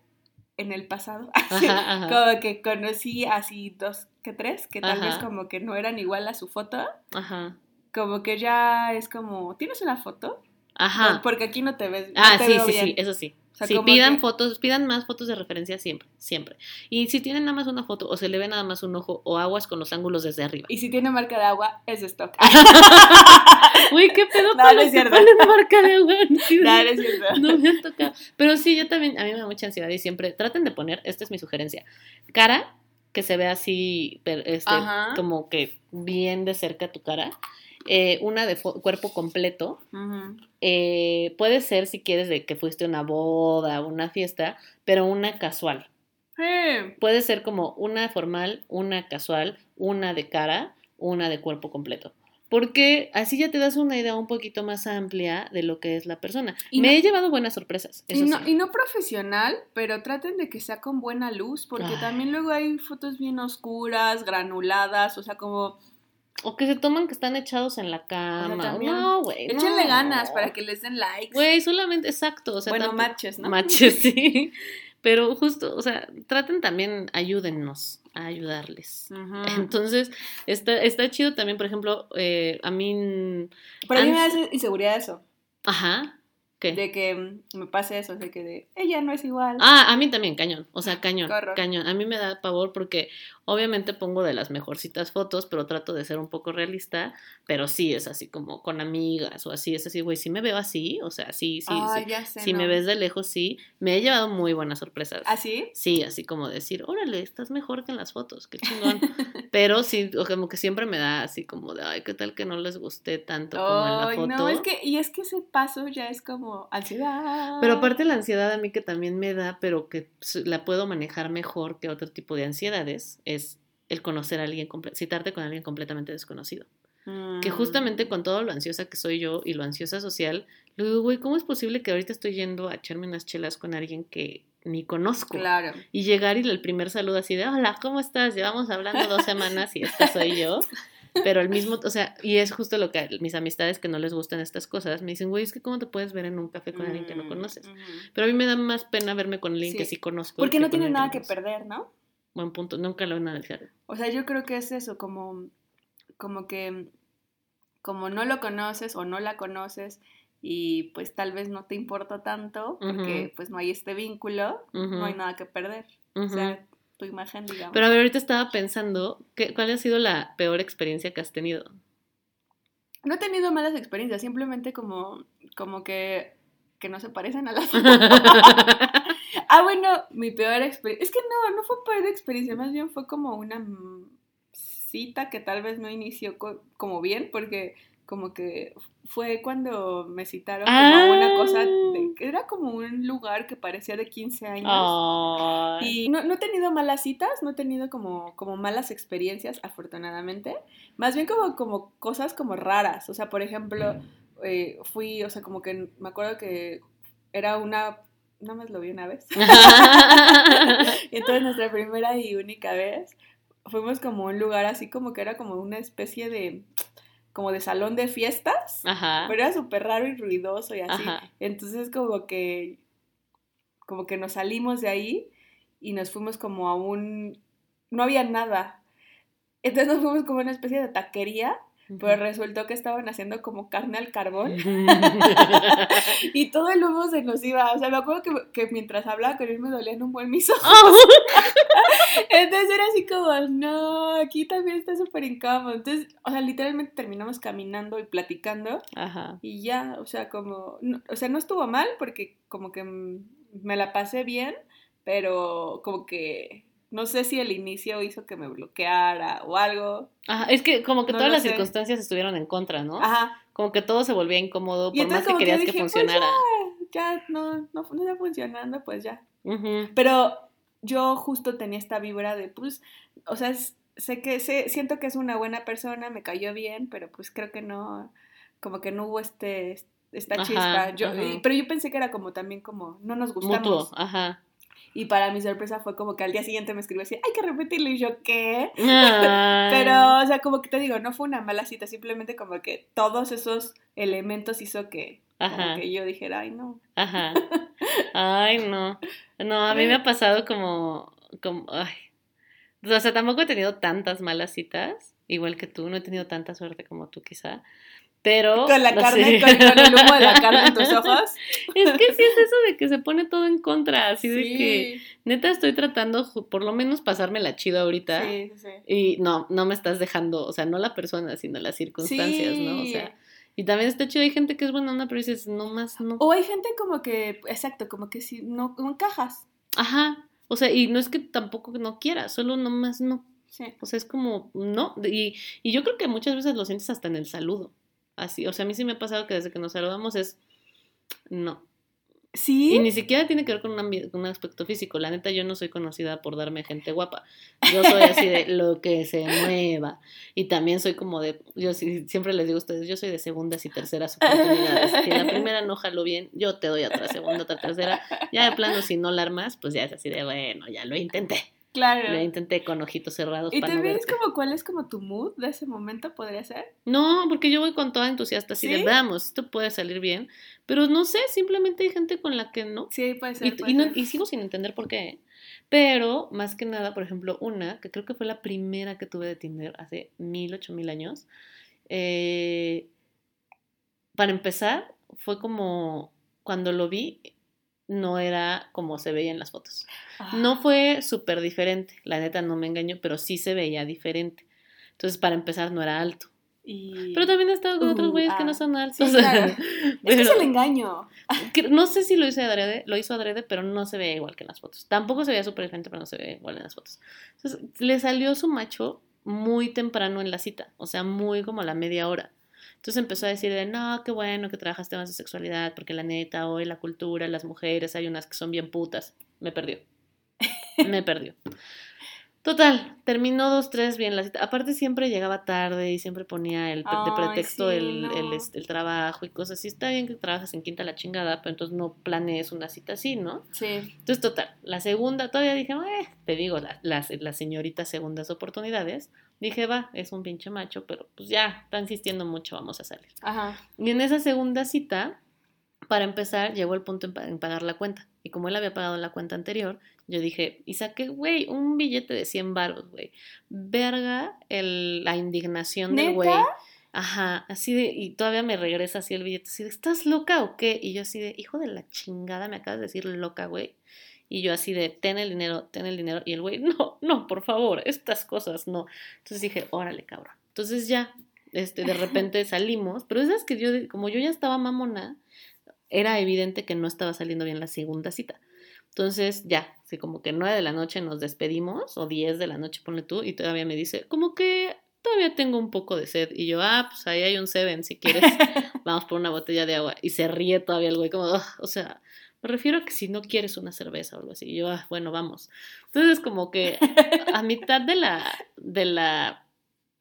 en el pasado, así, Ajá, ajá. como que conocí así dos que tres, que tal vez como que no eran igual a su foto, Ajá. como que ya es como, ¿tienes una foto? Ajá. Porque aquí no te ves. no Ah, te sí, veo sí, bien. sí, eso sí. O sea, sí, como pidan que- fotos, pidan más fotos de referencia siempre, siempre. Y si tienen nada más una foto o se le ve nada más un ojo o aguas con los ángulos desde arriba. Y si tiene marca de agua, es de stock. Uy, qué pedo No, no es cierto. ponen marca de agua. Sí, No, no es cierto. No me ha tocado. Pero sí, yo también, a mí me da mucha ansiedad y siempre traten de poner, esta es mi sugerencia, cara que se vea así, este, como que bien de cerca tu cara, eh, una de cuerpo completo, eh, puede ser si quieres de que fuiste a una boda o una fiesta, pero una casual. Sí. Puede ser como una formal, una casual, una de cara, una de cuerpo completo. Porque así ya te das una idea un poquito más amplia de lo que es la persona. Y Me no- he llevado buenas sorpresas. Y no, sí. y no profesional, pero traten de que sea con buena luz, porque Ay. también luego hay fotos bien oscuras, granuladas, o sea, como O que se toman que están echados en la cama. no, güey. échenle no. ganas para que les den likes. Güey, solamente, exacto. O sea, bueno, tampoco- matches, ¿no? Matches, sí. Pero justo, o sea, traten también, ayúdennos a ayudarles. Ujú. Entonces, está, está chido también, por ejemplo, eh, a mí. Pero a mí me hace inseguridad eso, Ajá. ¿Qué? de que me pase eso, de que de, ella no es igual. Ah, a mí también, cañón. O sea, cañón. Cañón. A mí me da pavor porque obviamente pongo de las mejorcitas fotos, pero trato de ser un poco realista. Pero sí es así como con amigas o así. Es así, güey, si me veo así, o sea, sí, sí, sí. ya sé, Si me ves de lejos, sí. Me he llevado muy buenas sorpresas. ¿Así? Sí, así como decir, órale, estás mejor que en las fotos, qué chingón. Pero sí, o como que siempre me da así como de, ay, qué tal que no les gusté tanto como en la foto. no, es que, y es que ese paso ya es como ansiedad. Pero aparte la ansiedad a mí que también me da, pero que la puedo manejar mejor que otro tipo de ansiedades, es el conocer a alguien, citarte con alguien completamente desconocido. Que Mm. justamente con todo lo ansiosa que soy yo y lo ansiosa social, le digo, güey, ¿cómo es posible que ahorita estoy yendo a echarme unas chelas con alguien que ni conozco? Claro. Y llegar y el primer saludo así de, hola, ¿cómo estás? Llevamos hablando dos semanas y esta soy yo. Pero el mismo, o sea, y es justo lo que mis amistades que no les gustan estas cosas me dicen, güey, es que ¿cómo te puedes ver en un café con alguien que no Mm, conoces? Pero a mí me da más pena verme con alguien que Sí. conozco. Porque que no tiene nada que conozco. perder, ¿no? Buen punto, nunca lo van a dejar. O sea, yo creo que es eso, como, como que, como no lo conoces o no la conoces y pues tal vez no te importa tanto porque pues no hay este vínculo, no hay nada que perder. O sea, tu imagen, digamos. Pero a ver, ahorita estaba pensando, ¿qué, ¿cuál ha sido la peor experiencia que has tenido? No he tenido malas experiencias, simplemente como, como que, que no se parecen a las... ah, bueno, mi peor experiencia... Es que no, no fue peor experiencia, más bien fue como una mm, cita que tal vez no inició co- como bien, porque como que fue cuando me citaron como una cosa, de, que era como un lugar que parecía de 15 años. Y no, no he tenido malas citas, no he tenido como, como malas experiencias, afortunadamente. Más bien como, como cosas como raras. O sea, por ejemplo, eh, fui, o sea, como que me acuerdo que era una, nada más lo vi una vez. Y entonces nuestra primera y única vez fuimos como a un lugar así como que era como una especie de, como de salón de fiestas. Ajá. Pero era súper raro y ruidoso y así. Ajá. Entonces como que como que nos salimos de ahí y nos fuimos como a un no había nada. Entonces nos fuimos como a una especie de taquería pero resultó que estaban haciendo como carne al carbón. y todo el humo se nos iba. O sea, me acuerdo que, que mientras hablaba con él me dolían un buen mis ojos. Entonces era así como, no, aquí también está súper incómodo. Entonces, o sea, literalmente terminamos caminando y platicando. Ajá. Y ya, o sea, como, o sea, no estuvo mal porque como que me la pasé bien, pero como que no sé si el inicio hizo que me bloqueara o algo. Ajá, es que como que todas las circunstancias estuvieron en contra, ¿no? Ajá. Como que todo se volvía incómodo por más que querías que, pues funcionara. ya, no, no, está funcionando, pues ya. Pero yo justo tenía esta vibra de, pues, o sea, sé que, sé, siento que es una buena persona, me cayó bien, pero pues creo que no, como que no hubo este, esta chispa. Yo, pero yo pensé que era como también como, no nos gustamos. Mutuo, ajá. Y para mi sorpresa fue como que al día siguiente me escribió así, hay que repetirlo. Y yo, ¿qué? Pero, o sea, como que te digo, no fue una mala cita, simplemente como que todos esos elementos hizo que, que yo dijera, ay, no. Ajá. Ay, no. No, a mí me ha pasado como, como, ay. O sea, tampoco he tenido tantas malas citas, igual que tú, no he tenido tanta suerte como tú quizá. Pero. Con la carne, con, el humo de la carne en tus ojos. Es que sí es eso de que se pone todo en contra, así de que neta estoy tratando por lo menos pasarme la chido ahorita. Sí, sí. Y no, no me estás dejando, o sea, no la persona, sino las circunstancias, ¿no? O sea. Y también está chido, hay gente que es buena onda, pero dices, no más, no. O hay gente como que, exacto, como que si no, no encajas. Ajá. O sea, y no es que tampoco no quieras, solo nomás no. Sí. O sea, es como, no. Y, y yo creo que muchas veces lo sientes hasta en el saludo. Así, o sea, a mí sí me ha pasado que desde que nos saludamos es, no. Sí. Y ni siquiera tiene que ver con un, un aspecto físico. La neta, yo no soy conocida por darme gente guapa. Yo soy así de lo que se mueva. Y también soy como de, yo siempre les digo a ustedes, yo soy de segundas y terceras oportunidades. Si la primera no jalo bien, yo te doy otra segunda, otra tercera. Ya de plano, si no la armas, pues ya es así de, bueno, ya lo intenté. Claro. Lo intenté con ojitos cerrados. ¿Y te ves como cuál es como tu mood de ese momento? ¿Podría ser? No, porque yo voy con toda entusiasta así de vamos, esto puede salir bien. Pero no sé, simplemente hay gente con la que no. Sí, puede ser. Y, y sigo sin entender por qué. Pero más que nada, por ejemplo, una, que creo que fue la primera que tuve de Tinder hace mil, ocho mil años. Eh, para empezar, fue como cuando lo vi, no era como se veía en las fotos. No ah. fue súper diferente, la neta no me engaño, pero sí se veía diferente. Entonces, para empezar, no era alto. Pero también he estado con otros uh, güeyes que no ah. son altos. que es el engaño. no sé si lo hizo adrede, lo hizo adrede, pero no se veía igual que en las fotos. Tampoco se veía súper diferente, pero no se veía igual en las fotos. Entonces, le salió su macho muy temprano en la cita, o sea, muy como a la media hora. Entonces empezó a decir de, no, qué bueno que trabajas temas de sexualidad, porque la neta, hoy la cultura, las mujeres, hay unas que son bien putas. Me perdió. Me perdió. Total, terminó dos, tres bien la cita. Aparte siempre llegaba tarde y siempre ponía el, de pretexto el, el, trabajo y cosas así. Está bien que trabajas en quinta la chingada, pero entonces no planees una cita así, ¿no? Sí. Entonces, total, la segunda, todavía dije, eh, te digo, las, las señoritas segundas oportunidades. Dije, va, es un pinche macho, pero pues ya, está insistiendo mucho, vamos a salir. Ajá. Y en esa segunda cita, para empezar, llegó el punto en, pagar la cuenta. Y como él había pagado la cuenta anterior, yo dije, y saqué, güey, un billete de 100 baros, güey. Verga el, la indignación del güey. Ajá, así de, y todavía me regresa así el billete, así de, ¿estás loca o qué? Y yo así de, hijo de la chingada, me acabas de decir loca, güey. Y yo así de, ten el dinero, ten el dinero. Y el güey, no, no, por favor, estas cosas no. Entonces dije, órale, cabrón. Entonces ya, este, de repente salimos, pero esas que yo, como yo ya estaba mamona, era evidente que no estaba saliendo bien la segunda cita. Entonces, ya, así como que nueve de la noche nos despedimos, o diez de la noche, ponle tú, y todavía me dice, como que todavía tengo un poco de sed. Y yo, ah, pues ahí hay un Seven, si quieres, vamos por una botella de agua. Y se ríe todavía el güey, como, o sea, me refiero a que si no quieres una cerveza o algo así. Y yo, ah, bueno, vamos. Entonces, como que a mitad de la, de la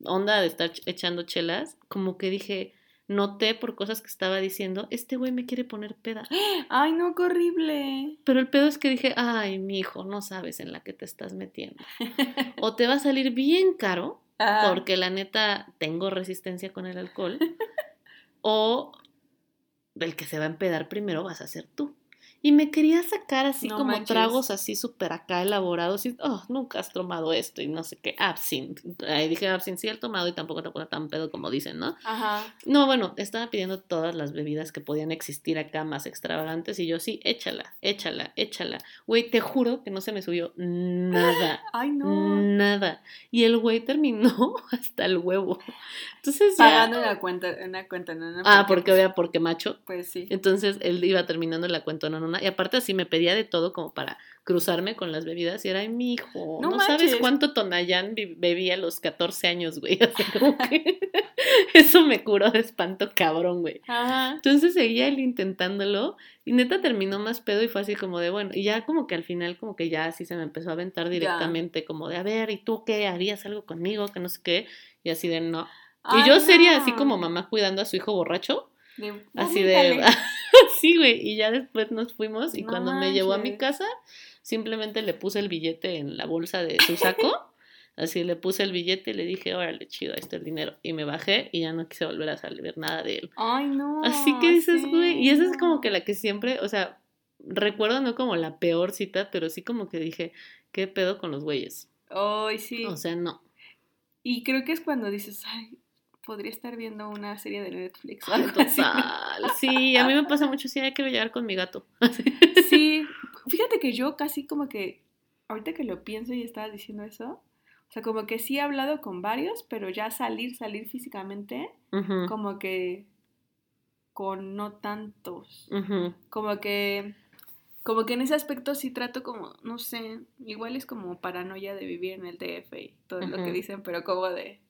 onda de estar echando chelas, como que dije, noté por cosas que estaba diciendo, este güey me quiere poner peda. Ay, no, qué horrible. Pero el pedo es que dije, ay, mi hijo, no sabes en la que te estás metiendo. o te va a salir bien caro, porque la neta tengo resistencia con el alcohol, o el que se va a empedar primero vas a ser tú. Y me quería sacar así No como manches. tragos así súper acá elaborados. Y, oh, nunca has tomado esto y no sé qué. Absinthe. Ahí dije absinthe, sí he tomado y tampoco te pone tan pedo como dicen, ¿no? Ajá. No, bueno, estaba pidiendo todas las bebidas que podían existir acá más extravagantes y yo sí, échala, échala, échala. Güey, te juro que no se me subió nada. Ay, no. Nada. Y el güey terminó hasta el huevo. Entonces ya... Pagando una cuenta, una cuenta, ¿no? no Ah, porque pues, vea, porque macho. Pues sí. Entonces él iba terminando la cuenta y aparte así me pedía de todo como para cruzarme con las bebidas y era, ay, mi hijo, No no, sabes cuánto Tonayán bebía a los 14 años, güey. Así como que eso me curó de espanto cabrón, güey. Ajá. Entonces seguía él intentándolo y neta terminó más pedo y fue así como de, bueno, y ya como que al final como que ya así se me empezó a aventar directamente como de, a ver, ¿y tú qué? ¿Harías algo conmigo? Que no sé qué. Y así de, no. Ay, y yo sería así como mamá cuidando a su hijo borracho. De, Así de... sí, güey. Y ya después nos fuimos y No cuando me llevó a mi casa, simplemente le puse el billete en la bolsa de su saco. Así le puse el billete y le dije, órale, chido, ahí está el dinero. Y me bajé y ya no quise volver a saber nada de él. Ay, no. Así que dices, sí, güey, y esa es como que la que siempre, o sea, recuerdo no como la peor cita, pero sí como que dije, ¿qué pedo con los güeyes? Ay, sí. O sea, no. y creo que es cuando dices, ay, podría estar viendo una serie de Netflix. Ay, total. Sí, a mí me pasa mucho, sí, hay que llegar con mi gato. Sí, fíjate que yo casi como que, ahorita que lo pienso y estabas diciendo eso, o sea, como que sí he hablado con varios, pero ya salir, salir físicamente, como que con no tantos. Como que, como que en ese aspecto sí trato como, no sé, igual es como paranoia de vivir en el DF y todo lo que dicen, pero como de,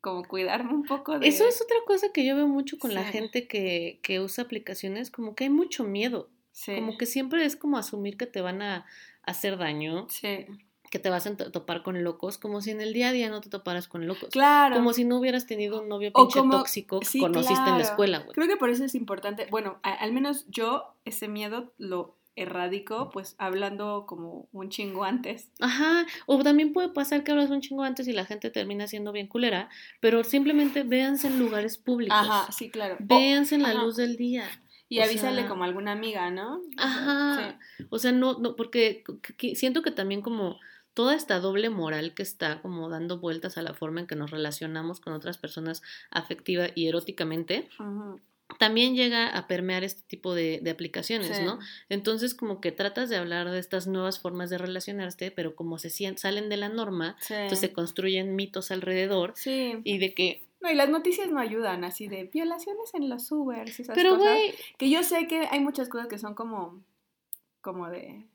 como cuidarme un poco de... Eso es otra cosa que yo veo mucho con la gente que, que usa aplicaciones, como que hay mucho miedo, Sí, como que siempre es como asumir que te van a hacer daño, sí. que te vas a to- topar con locos, como si en el día a día no te toparas con locos. Claro. Como si no hubieras tenido un novio pinche como- tóxico que sí, conociste en la escuela, güey. Creo que por eso es importante, bueno, a- al menos yo ese miedo lo erradico pues hablando como un chingo antes. Ajá, o también puede pasar que hablas un chingo antes y la gente termina siendo bien culera, pero simplemente véanse en lugares públicos. Ajá, sí, claro. Véanse en la ajá. luz del día. y o avísale sea- como a alguna amiga, ¿no? Ajá. O sea, no, no, porque que- que siento que también como toda esta doble moral que está como dando vueltas a la forma en que nos relacionamos con otras personas afectiva y eróticamente, Sí. Ujú. También llega a permear este tipo de, de aplicaciones, Sí. ¿no? Entonces como que tratas de hablar de estas nuevas formas de relacionarte, pero como se salen de la norma, Sí. entonces se construyen mitos alrededor Sí. y de que, No, y las noticias no ayudan, así de violaciones en los Ubers esas pero cosas. güey, Que yo sé que hay muchas cosas que son como, como de,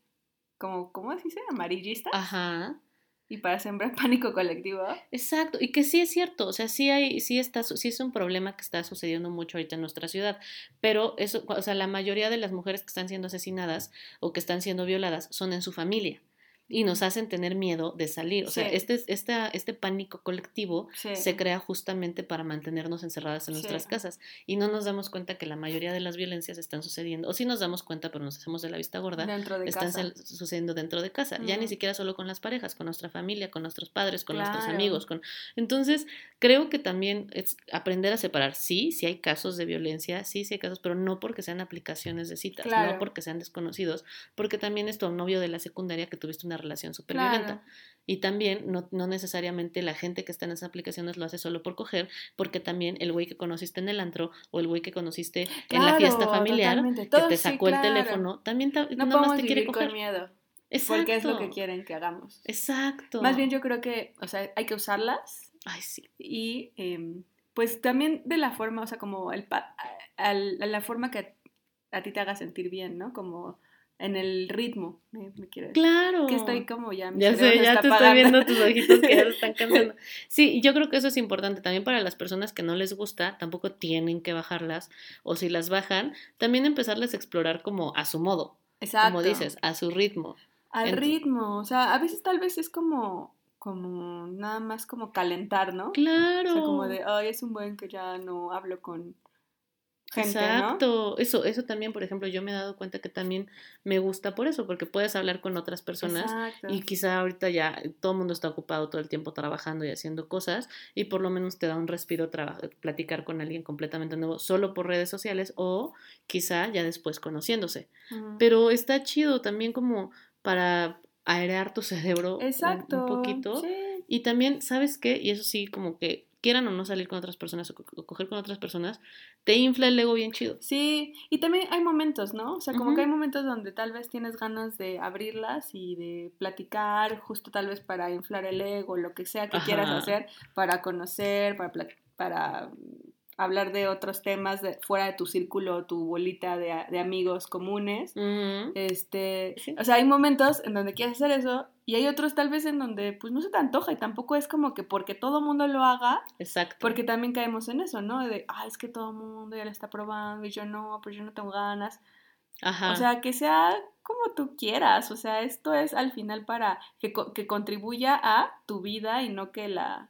como, ¿cómo se dice? Amarillistas. ajá, Y para sembrar pánico colectivo. Exacto, y que sí es cierto, o sea, sí hay, sí está, sí es un problema que está sucediendo mucho ahorita en nuestra ciudad, pero eso, o sea, la mayoría de las mujeres que están siendo asesinadas o que están siendo violadas son en su familia y nos hacen tener miedo de salir, o sea, Sí. este, esta, este pánico colectivo Sí. se crea justamente para mantenernos encerradas en Sí. nuestras casas y no nos damos cuenta que la mayoría de las violencias están sucediendo, o sí nos damos cuenta, pero nos hacemos de la vista gorda, Dentro de están casa. sucediendo dentro de casa, ya ni siquiera solo con las parejas, con nuestra familia, con nuestros padres, con nuestros Claro. amigos, con entonces creo que también es aprender a separar, sí, sí hay casos de violencia, sí, sí hay casos, pero no porque sean aplicaciones de citas, Claro. no porque sean desconocidos, porque también es tu novio de la secundaria que tuviste una relación súper Claro. violenta. Y también no, no necesariamente la gente que está en esas aplicaciones lo hace solo por coger, porque también el güey que conociste en el antro o el güey que conociste en la Claro, fiesta familiar que te sí, sacó el claro. teléfono, también ta- No nada más te quiere coger. con miedo. Exacto. Porque es lo que quieren que hagamos. Exacto. Más bien yo creo que, o sea, hay que usarlas Ay, sí. y em, pues también de la forma, o sea, como el pa- a la forma que a ti te haga sentir bien, ¿no? Como en el ritmo, me, me quiero decir. Claro. Que estoy como ya. mi Ya sé, ya te estoy apagando. viendo tus ojitos que ya se están cansando. Sí, yo creo que eso es importante también para las personas que no les gusta, tampoco tienen que bajarlas, o si las bajan, también empezarles a explorar como a su modo, Exacto. como dices, a su ritmo. Al ritmo, o sea, a veces tal vez es como, como nada más como calentar, ¿no? Claro. O sea, como de, ay, es un buen que ya no hablo con, Exacto. Eso, eso también, por ejemplo, yo me he dado cuenta que también me gusta por eso, porque puedes hablar con otras personas y quizá ahorita ya todo el mundo está ocupado todo el tiempo trabajando y haciendo cosas y por lo menos te da un respiro platicar con alguien completamente nuevo solo por redes sociales o quizá ya después conociéndose. Pero está chido también como para airear tu cerebro Exacto, un, poquito. Y también, ¿sabes qué? Y eso sí, como que quieran o no salir con otras personas o, coger con otras personas, te infla el ego bien chido. Sí, y también hay momentos, ¿no? O sea, como que hay momentos donde tal vez tienes ganas de abrirlas y de platicar, justo tal vez para inflar el ego, lo que sea que quieras hacer, para conocer, para, para hablar de otros temas de, fuera de tu círculo, tu bolita de, de amigos comunes. Este, o sea, hay momentos en donde quieres hacer eso y hay otros tal vez en donde pues no se te antoja y tampoco es como que porque todo mundo lo haga. Exacto. Porque también caemos en eso, ¿no? De, ah, es que todo mundo ya lo está probando y yo no, pues yo no tengo ganas. Ajá. O sea, que sea como tú quieras, o sea, esto es al final para que, que contribuya a tu vida y no que la,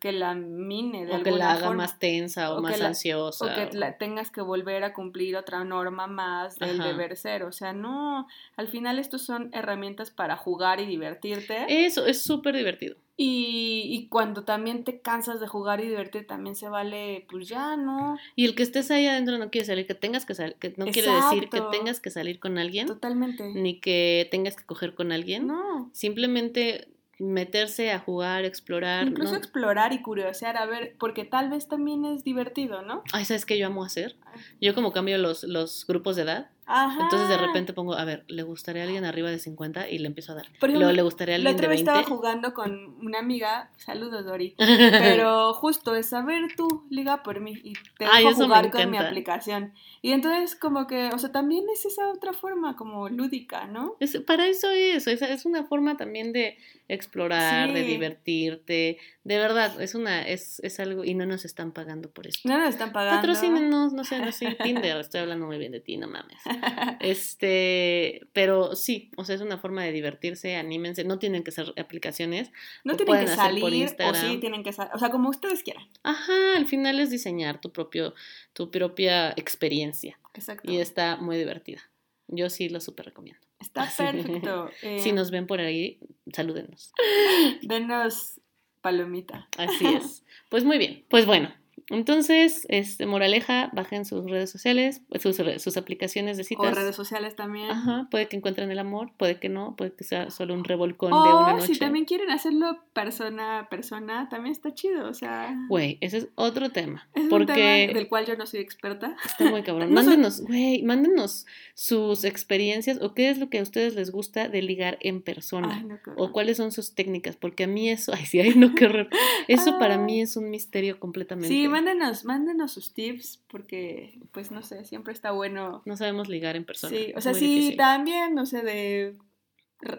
que la mine de o que la haga más tensa o, más ansiosa. O que La tengas que volver a cumplir otra norma más del deber ser, o sea, no, al final estos son herramientas para jugar y divertirte. Eso, es súper divertido. Y, y, cuando también te cansas de jugar y divertirte, también se vale, pues ya, ¿no? Y el que estés ahí adentro no quiere salir, que tengas que salir, que no quiere decir que tengas que salir con alguien. Totalmente. Ni que tengas que coger con alguien. No. Simplemente meterse a jugar, explorar. Incluso explorar y curiosear, a ver, porque tal vez también es divertido, ¿no? Ay, ¿sabes qué yo amo hacer? Yo como cambio los, los grupos de edad. Entonces de repente pongo, a ver, ¿le gustaría a alguien arriba de 50? Y le empiezo a dar. Luego le gustaría a alguien la otra vez estaba jugando con una amiga, saludos Dori, pero justo es, a ver tú, liga por mí y te dejo jugar con mi aplicación. Y entonces como que, o sea, también es esa otra forma como lúdica, ¿no? Es, para eso es, es, es una forma también de explorar, de divertirte, de verdad, es una, es, es algo, y no nos están pagando por esto. No nos están pagando. Patrocínenos, no sé, no sé, Tinder, estoy hablando muy bien de ti, no mames. Este, pero sí, o sea, es una forma de divertirse, anímense, no tienen que ser aplicaciones. No tienen que salir, o sí tienen que salir, o sea, como ustedes quieran. Ajá, al final es diseñar tu propio, tu propia experiencia. Exacto. Y está muy divertida. Yo sí lo súper recomiendo. Está perfecto. si eh, nos ven por ahí, salúdenos. Denos palomita. Así es. Pues muy bien. Pues bueno, entonces, este, moraleja, bajen sus redes sociales, sus, sus aplicaciones de citas. O redes sociales también. Ajá, puede que encuentren el amor, puede que no, puede que sea solo un revolcón de una noche. si también quieren hacerlo persona a persona, también está chido, o sea... Güey, ese es otro tema. Es porque... un tema del cual yo no soy experta. Está muy cabrón. mándenos, güey, mándenos sus experiencias o qué es lo que a ustedes les gusta de ligar en persona. o cuáles son sus técnicas, porque a mí eso, ay, sí, ay, no, qué horror. Eso para mí es un misterio completamente. Sí, mándenos, mándenos sus tips, porque, pues, no sé, siempre está bueno. No sabemos ligar en persona. Sí, o sea, sí, también, no sé, de,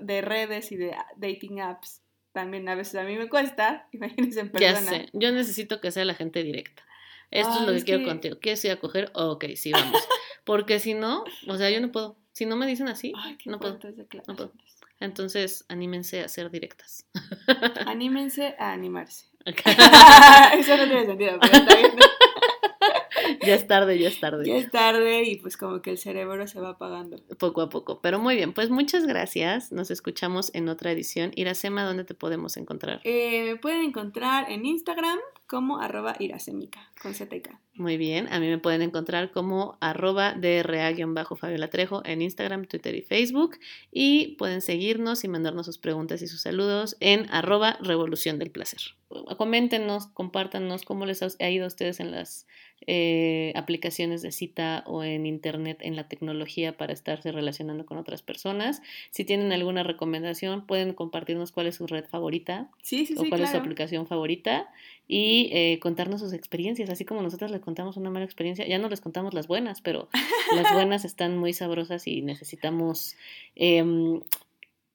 de redes y de dating apps, también a veces a mí me cuesta, imagínense en persona. Ya sé, yo necesito que sea la gente directa. Esto es lo que quiero contigo. ¿Quieres ir a coger? ok, sí, vamos. Porque si no, o sea, yo no puedo. Si no me dicen así, no, puedo. no puedo. Entonces, anímense a ser directas. Anímense a animarse. Eso no tiene sentido, pero está bien. Ya es tarde, ya es tarde. Ya es tarde y pues como que el cerebro se va apagando. Poco a poco. Pero muy bien, pues muchas gracias. Nos escuchamos en otra edición. Iracema, ¿dónde te podemos encontrar? Eh, me pueden encontrar en Instagram como arroba iracemica con ZK. Muy bien, a mí me pueden encontrar como arroba DRA-Fabiola Trejo en Instagram, Twitter y Facebook. Y pueden seguirnos y mandarnos sus preguntas y sus saludos en arroba Revolución del Placer. Coméntenos, compártanos cómo les ha ido a ustedes en las eh, aplicaciones de cita o en internet, en la tecnología para estarse relacionando con otras personas. Si tienen alguna recomendación, pueden compartirnos cuál es su red favorita o cuál es su aplicación favorita y eh, contarnos sus experiencias, así como nosotros les contamos una mala experiencia, ya no les contamos las buenas, pero las buenas están muy sabrosas y necesitamos em,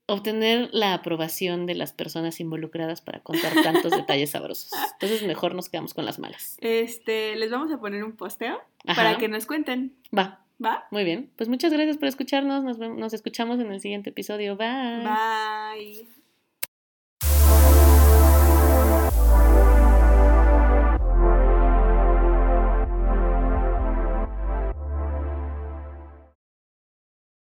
obtener la aprobación de las personas involucradas para contar tantos detalles sabrosos. Entonces mejor nos quedamos con las malas. Este, les vamos a poner un posteo para que nos cuenten. Va. ¿Va? Muy bien. Pues muchas gracias por escucharnos. Nos, nos escuchamos en el siguiente episodio. Bye. Bye.